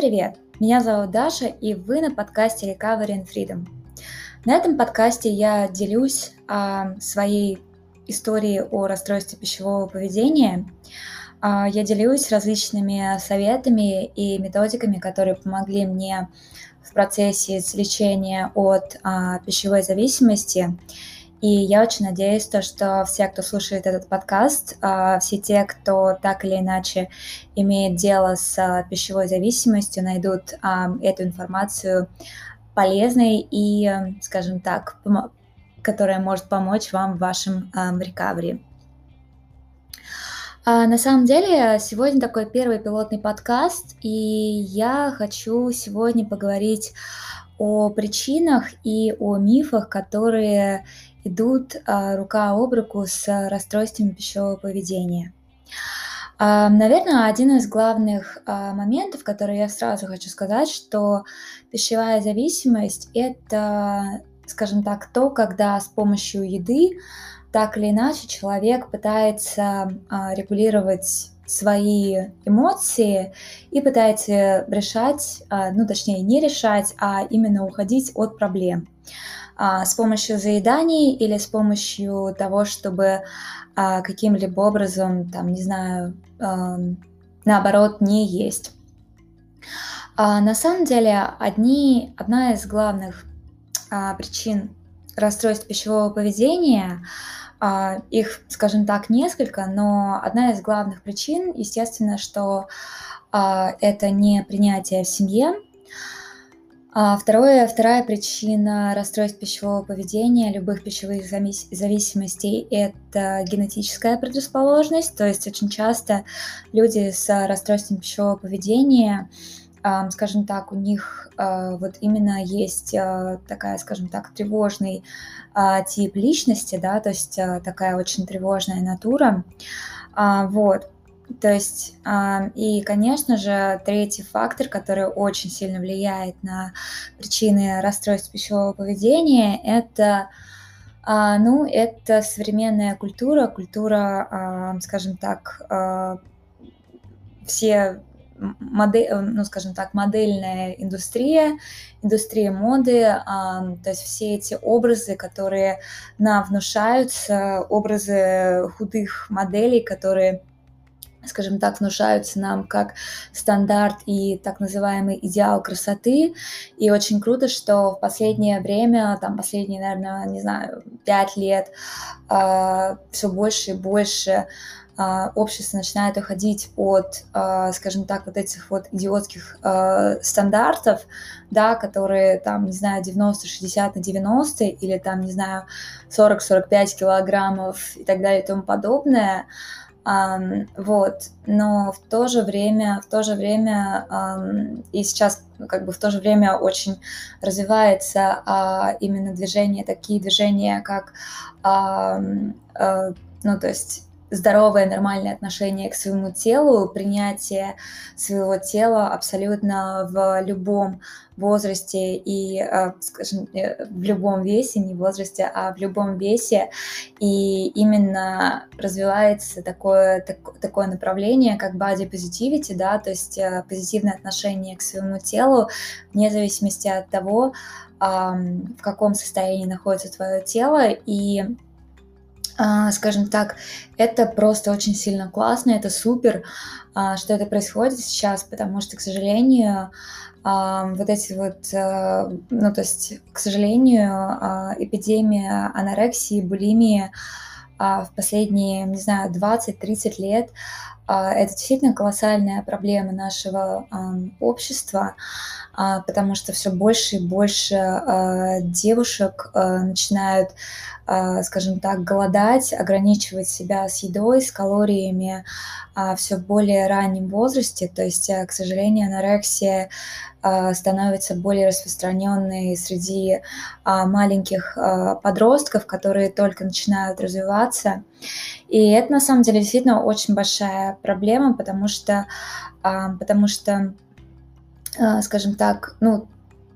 привет! Меня зовут Даша, и вы на подкасте Recovery and Freedom. На этом подкасте я делюсь а, своей историей о расстройстве пищевого поведения. А, я делюсь различными советами и методиками, которые помогли мне в процессе лечения от а, пищевой зависимости и я очень надеюсь, то, что все, кто слушает этот подкаст, а, все те, кто так или иначе имеет дело с а, пищевой зависимостью, найдут а, эту информацию полезной и, скажем так, которая может помочь вам в вашем рекавери. На самом деле, сегодня такой первый пилотный подкаст, и я хочу сегодня поговорить о причинах и о мифах, которые идут а, рука об руку с расстройствами пищевого поведения. А, наверное, один из главных а, моментов, который я сразу хочу сказать, что пищевая зависимость – это, скажем так, то, когда с помощью еды так или иначе человек пытается регулировать свои эмоции и пытается решать, ну точнее не решать, а именно уходить от проблем а, с помощью заеданий или с помощью того, чтобы а, каким-либо образом, там, не знаю, а, наоборот, не есть. А, на самом деле, одни, одна из главных а, причин расстройств пищевого поведения, а, их, скажем так, несколько, но одна из главных причин, естественно, что а, это не принятие в семье, а второе, вторая причина расстройств пищевого поведения, любых пищевых зависимостей – это генетическая предрасположенность. То есть очень часто люди с расстройством пищевого поведения, скажем так, у них а, вот именно есть а, такая, скажем так, тревожный а, тип личности, да, то есть такая очень тревожная натура. Вот. То есть, и, конечно же, третий фактор, который очень сильно влияет на причины расстройств пищевого поведения, это, ну, это современная культура, культура, скажем так, все модель, ну, скажем так, модельная индустрия, индустрия моды, то есть все эти образы, которые нам внушаются, образы худых моделей, которые скажем так, внушаются нам как стандарт и так называемый идеал красоты. И очень круто, что в последнее время, там последние, наверное, не знаю, пять лет, э, а, все больше и больше э, общество начинает уходить от, э, скажем так, вот этих вот идиотских э, стандартов, да, которые там, не знаю, 90-60 на 90 или там, не знаю, 40-45 килограммов и так далее и тому подобное, вот, но в то же время, в то же время и сейчас как бы в то же время очень развивается именно движение, такие движения, как, uh, ну то есть здоровое, нормальное отношение к своему телу, принятие своего тела абсолютно в любом возрасте и, э, скажем, э, в любом весе, не в возрасте, а в любом весе. И именно развивается такое, так, такое направление, как body positivity, да, то есть э, позитивное отношение к своему телу, вне зависимости от того, в каком состоянии находится твое тело, и скажем так, это просто очень сильно классно, это супер, а, что это происходит сейчас, потому что, к сожалению, а, вот эти вот, ну, то есть, к сожалению, эпидемия анорексии, булимии в последние, не знаю, 20-30 лет, это действительно колоссальная проблема нашего общества, потому что все больше и больше девушек начинают а, скажем так, голодать, ограничивать себя с едой, с калориями а, все в более раннем возрасте. То есть, э, к сожалению, анорексия а, становится более распространенной среди маленьких подростков, которые только начинают развиваться. И это на самом деле действительно очень большая проблема, потому что, потому что, скажем так, ну,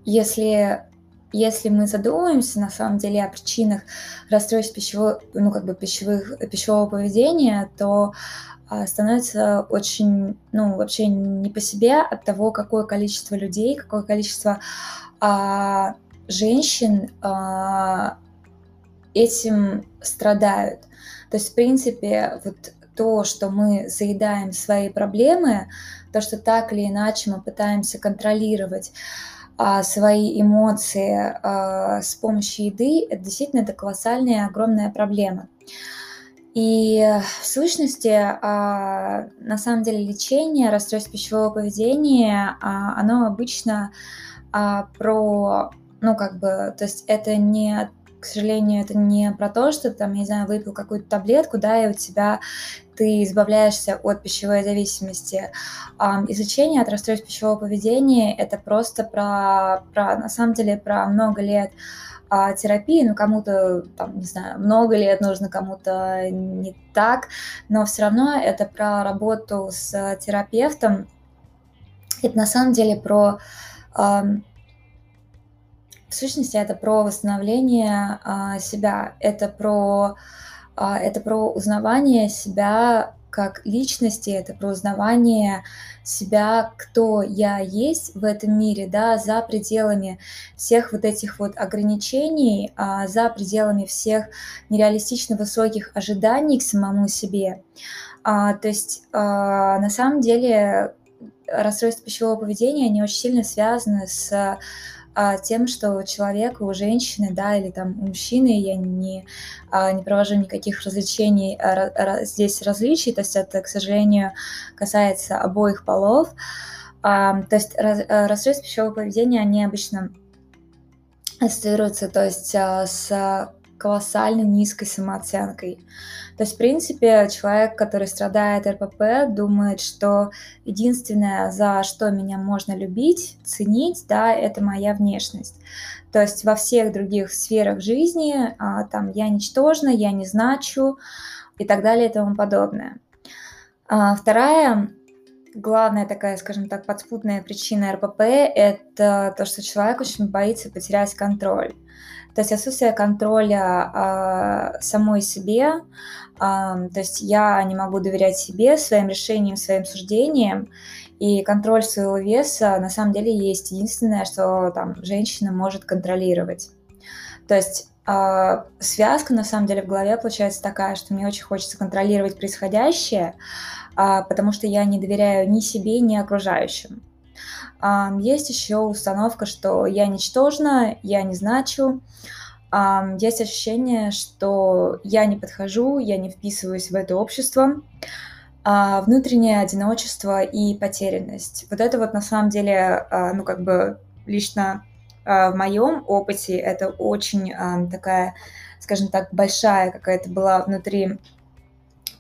если если мы задумаемся на самом деле о причинах расстройств пищевого, ну, как бы пищевых, пищевого поведения, то а, становится очень, ну, вообще не по себе от того, какое количество людей, какое количество а, женщин а, этим страдают. То есть, в принципе, вот то, что мы заедаем свои проблемы, то, что так или иначе мы пытаемся контролировать свои эмоции а, с помощью еды, это действительно это колоссальная огромная проблема. И в сущности, а, на самом деле лечение расстройств пищевого поведения, а, оно обычно а, про, ну как бы, то есть это не к сожалению, это не про то, что там, я не знаю, выпил какую-то таблетку, да, и у тебя ты избавляешься от пищевой зависимости. Изучение от расстройств пищевого поведения – это просто про, про, на самом деле, про много лет а терапии, ну, кому-то, там, не знаю, много лет нужно, кому-то не так, но все равно это про работу с терапевтом. Это на самом деле про в сущности, это про восстановление а, себя, это про, а, это про узнавание себя как личности, это про узнавание себя, кто я есть в этом мире, да, за пределами всех вот этих вот ограничений, а, за пределами всех нереалистично высоких ожиданий к самому себе. А, то есть а, на самом деле расстройства пищевого поведения, они очень сильно связаны с а, тем, что у человека, у женщины, да, или там у мужчины, я не, а, не провожу никаких развлечений, а, здесь различий, то есть это, к сожалению, касается обоих полов. А, то есть раз, а, расстройства пищевого поведения, они обычно ассоциируются, то есть а, с колоссально низкой самооценкой. То есть, в принципе, человек, который страдает РПП, думает, что единственное, за что меня можно любить, ценить, да, это моя внешность. То есть во всех других сферах жизни а, там я ничтожна, я не значу и так далее и тому подобное. А, вторая главная такая, скажем так, подспутная причина РПП – это то, что человек очень боится потерять контроль. То есть отсутствие контроля э, самой себе, э, то есть я не могу доверять себе, своим решениям, своим суждениям, и контроль своего веса на самом деле есть единственное, что там женщина может контролировать. То есть э, связка на самом деле в голове получается такая, что мне очень хочется контролировать происходящее, э, потому что я не доверяю ни себе, ни окружающим. Есть еще установка, что я ничтожна, я не значу. Есть ощущение, что я не подхожу, я не вписываюсь в это общество. А, внутреннее одиночество и потерянность. Вот это вот на самом деле, а, ну как бы лично а, в моем опыте это очень такая, скажем так, большая какая-то была внутри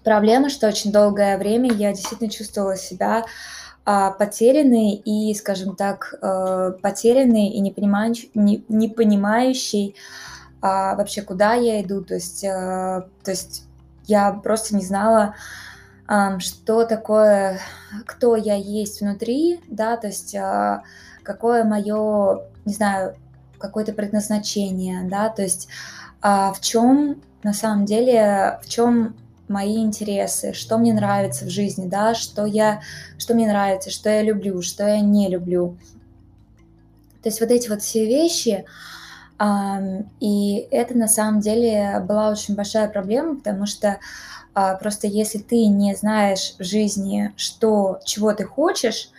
проблема, что очень долгое время я действительно чувствовала себя потерянный и, скажем так, э, потерянный и не, понимающий, не, не понимающий а, вообще, куда я иду. То есть, э, то есть я просто не знала, что такое, кто я есть внутри, да, то есть а, какое мое, не знаю, какое-то предназначение, да, то есть в чем на самом деле, в чем мои интересы, что мне нравится в жизни, да, что я, что мне нравится, что я люблю, что я не люблю. То есть вот эти вот все вещи, и это на самом деле была очень большая проблема, потому что а, просто если ты не знаешь в жизни, что, чего ты хочешь,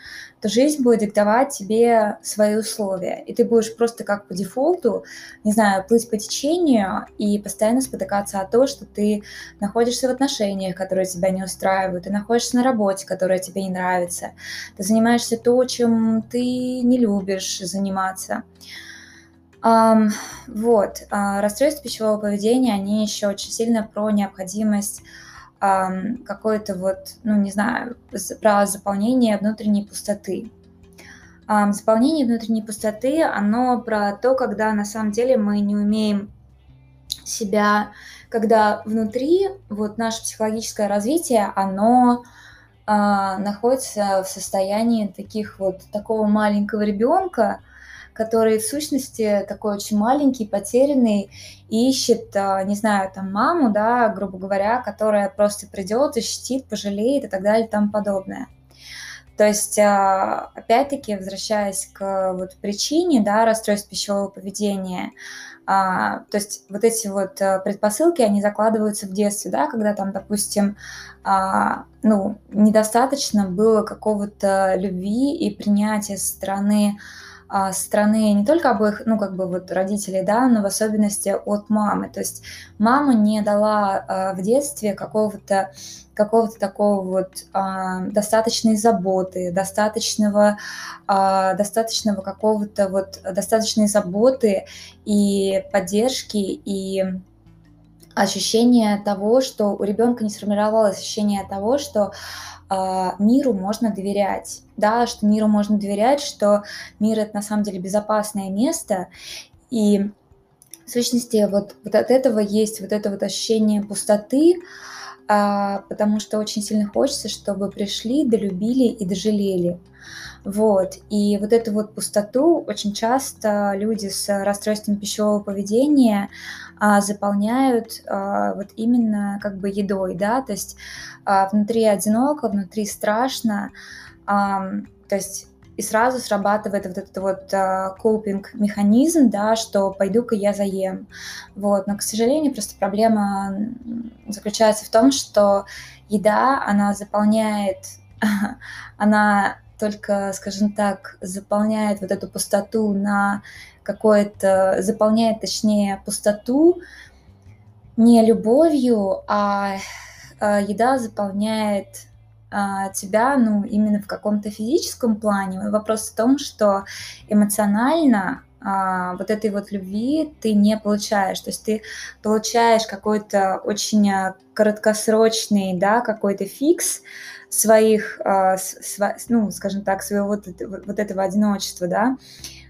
жизнь будет диктовать тебе свои условия. И ты будешь просто как по дефолту, не знаю, плыть по течению и постоянно спотыкаться о том, что ты находишься в отношениях, которые тебя не устраивают, ты находишься на работе, которая тебе не нравится, ты занимаешься то, чем ты не любишь заниматься. Um, вот, uh, расстройства пищевого поведения, они еще очень сильно про необходимость какое-то вот, ну, не знаю, про заполнение внутренней пустоты. Заполнение внутренней пустоты, оно про то, когда на самом деле мы не умеем себя, когда внутри вот наше психологическое развитие, оно а, находится в состоянии таких вот такого маленького ребенка, который в сущности такой очень маленький, потерянный, ищет, а, не знаю, там маму, да, грубо говоря, которая просто придет, защитит, пожалеет и так далее и тому подобное. То есть, а, опять-таки, возвращаясь к вот причине, да, расстройств пищевого поведения, а, то есть вот эти вот а, предпосылки, они закладываются в детстве, да, когда там, допустим, а, ну, недостаточно было какого-то любви и принятия со стороны а, стороны не только обоих, ну, как бы вот родителей, да, но в особенности от мамы. То есть мама не дала а, в детстве какого-то какого-то такого вот а, достаточной заботы, достаточного, а, достаточного какого-то вот достаточной заботы и поддержки и ощущение того, что у ребенка не сформировалось ощущение того, что э, миру можно доверять, да, что миру можно доверять, что мир это на самом деле безопасное место, и в сущности вот, вот от этого есть вот это вот ощущение пустоты, а, потому что очень сильно хочется, чтобы пришли, долюбили и дожалели. Вот. И вот эту вот пустоту очень часто люди с расстройством пищевого поведения а, заполняют а, вот именно как бы едой, да, то есть а, внутри одиноко, внутри страшно, а, то есть и сразу срабатывает вот этот вот копинг-механизм, да, что пойду-ка я заем. Вот. Но, к сожалению, просто проблема заключается в том, что еда, она заполняет, она только, скажем так, заполняет вот эту пустоту на какое-то, заполняет, точнее, пустоту не любовью, а, а еда заполняет а, тебя, ну, именно в каком-то физическом плане. Вопрос в том, что эмоционально а, вот этой вот любви ты не получаешь. То есть ты получаешь какой-то очень а, краткосрочный, да, какой-то фикс своих, а, св, ну, скажем так, своего вот, вот этого одиночества, да,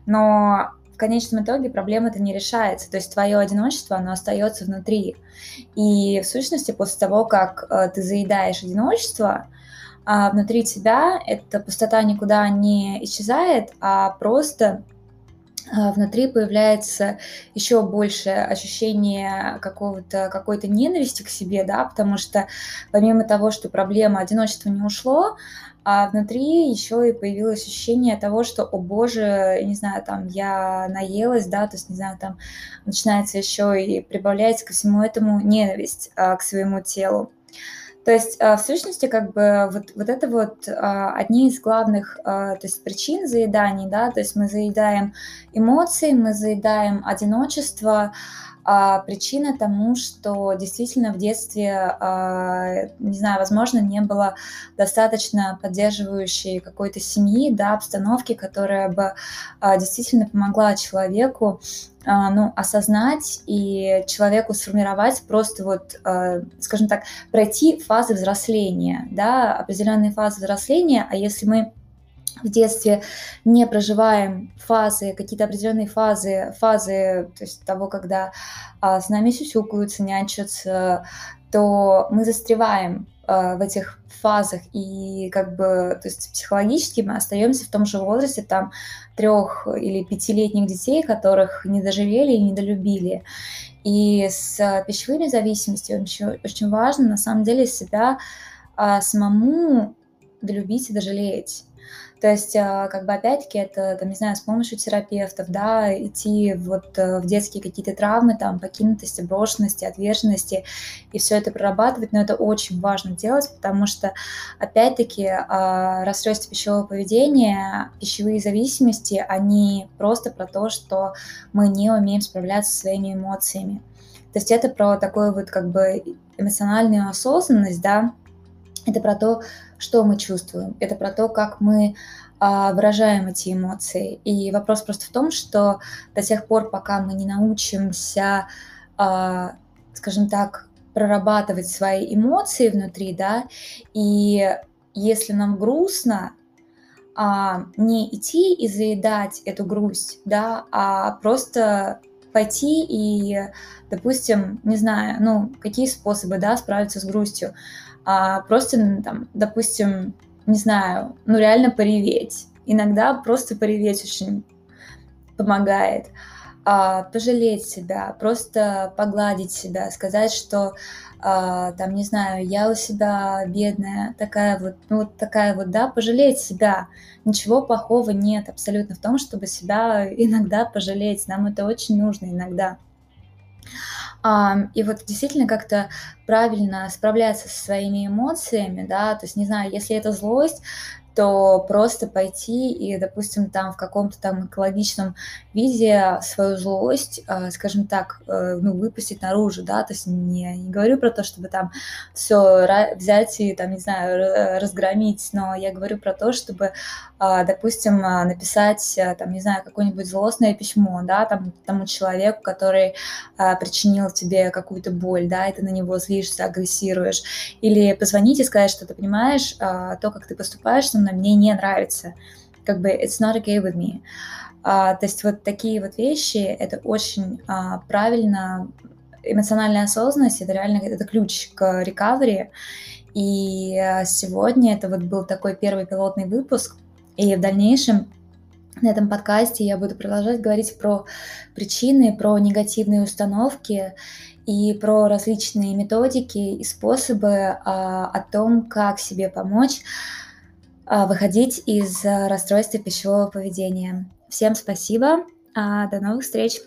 но в конечном итоге проблема это не решается, то есть твое одиночество, оно остается внутри. И в сущности, после того, как э, ты заедаешь одиночество, а внутри тебя эта пустота никуда не исчезает, а просто внутри появляется еще больше ощущение какого-то, какой-то ненависти к себе, да, потому что помимо того, что проблема одиночества не ушло, а внутри еще и появилось ощущение того, что, о боже, не знаю, там, я наелась, да, то есть, не знаю, там, начинается еще и прибавляется ко всему этому ненависть а, к своему телу. То есть, а, в сущности, как бы вот, вот это вот а, одни из главных а, то есть причин заеданий, да, то есть мы заедаем эмоции, мы заедаем одиночество, а причина тому, что действительно в детстве, не знаю, возможно, не было достаточно поддерживающей какой-то семьи, да, обстановки, которая бы действительно помогла человеку ну, осознать и человеку сформировать просто вот, скажем так, пройти фазы взросления, да, определенные фазы взросления, а если мы в детстве не проживаем фазы, какие-то определенные фазы, фазы то есть того, когда а, с нами сюсюкаются, нянчатся, то мы застреваем. а, в этих фазах и как бы, то есть психологически мы остаемся в том же возрасте там трех или пятилетних детей, которых не доживели и не долюбили. И с пищевыми зависимостями очень, очень важно на самом деле себя а, самому долюбить и дожалеть. То есть, а, как бы, опять-таки, это, там, не знаю, с помощью терапевтов, да, идти вот э, в детские какие-то травмы, там, покинутости, брошенности, отверженности, и все это прорабатывать, но это очень важно делать, потому что, опять-таки, а, расстройство пищевого поведения, пищевые зависимости, они просто про то, что мы не умеем справляться со своими эмоциями. То есть это про такую вот как бы эмоциональную осознанность, да, это про то, что мы чувствуем, это про то, как мы а, выражаем эти эмоции. И вопрос просто в том, что до тех пор, пока мы не научимся, а, скажем так, прорабатывать свои эмоции внутри, да, и если нам грустно, а, не идти и заедать эту грусть, да, а просто пойти и, допустим, не знаю, ну, какие способы, да, справиться с грустью а просто, там, допустим, не знаю, ну реально пореветь. Иногда просто пореветь очень помогает а, пожалеть себя, просто погладить себя, сказать, что а, там, не знаю, я у себя бедная, такая вот, ну вот такая вот, да, пожалеть себя. Ничего плохого нет абсолютно в том, чтобы себя иногда пожалеть. Нам это очень нужно иногда. И вот действительно как-то правильно справляться со своими эмоциями, да, то есть, не знаю, если это злость, то просто пойти и, допустим, там в каком-то там экологичном виде свою злость, э, скажем так, э, ну, выпустить наружу, да, то есть не, не говорю про то, чтобы там все взять и, там, не знаю, разгромить, но я говорю про то, чтобы, э, допустим, написать, там, не знаю, какое-нибудь злостное письмо, да, там, тому человеку, который причинил тебе какую-то боль, да, и ты на него злишься, агрессируешь, или позвонить и сказать, что ты понимаешь, то, как ты поступаешь мной, мне не нравится, как бы it's not okay with me. А, то есть вот такие вот вещи, это очень а, правильно, эмоциональная осознанность, это реально это ключ к рекавери. И а, сегодня это вот был такой первый пилотный выпуск, и в дальнейшем на этом подкасте я буду продолжать говорить про причины, про негативные установки и про различные методики и способы а, о том, как себе помочь выходить из расстройства пищевого поведения. Всем спасибо. А, до новых встреч!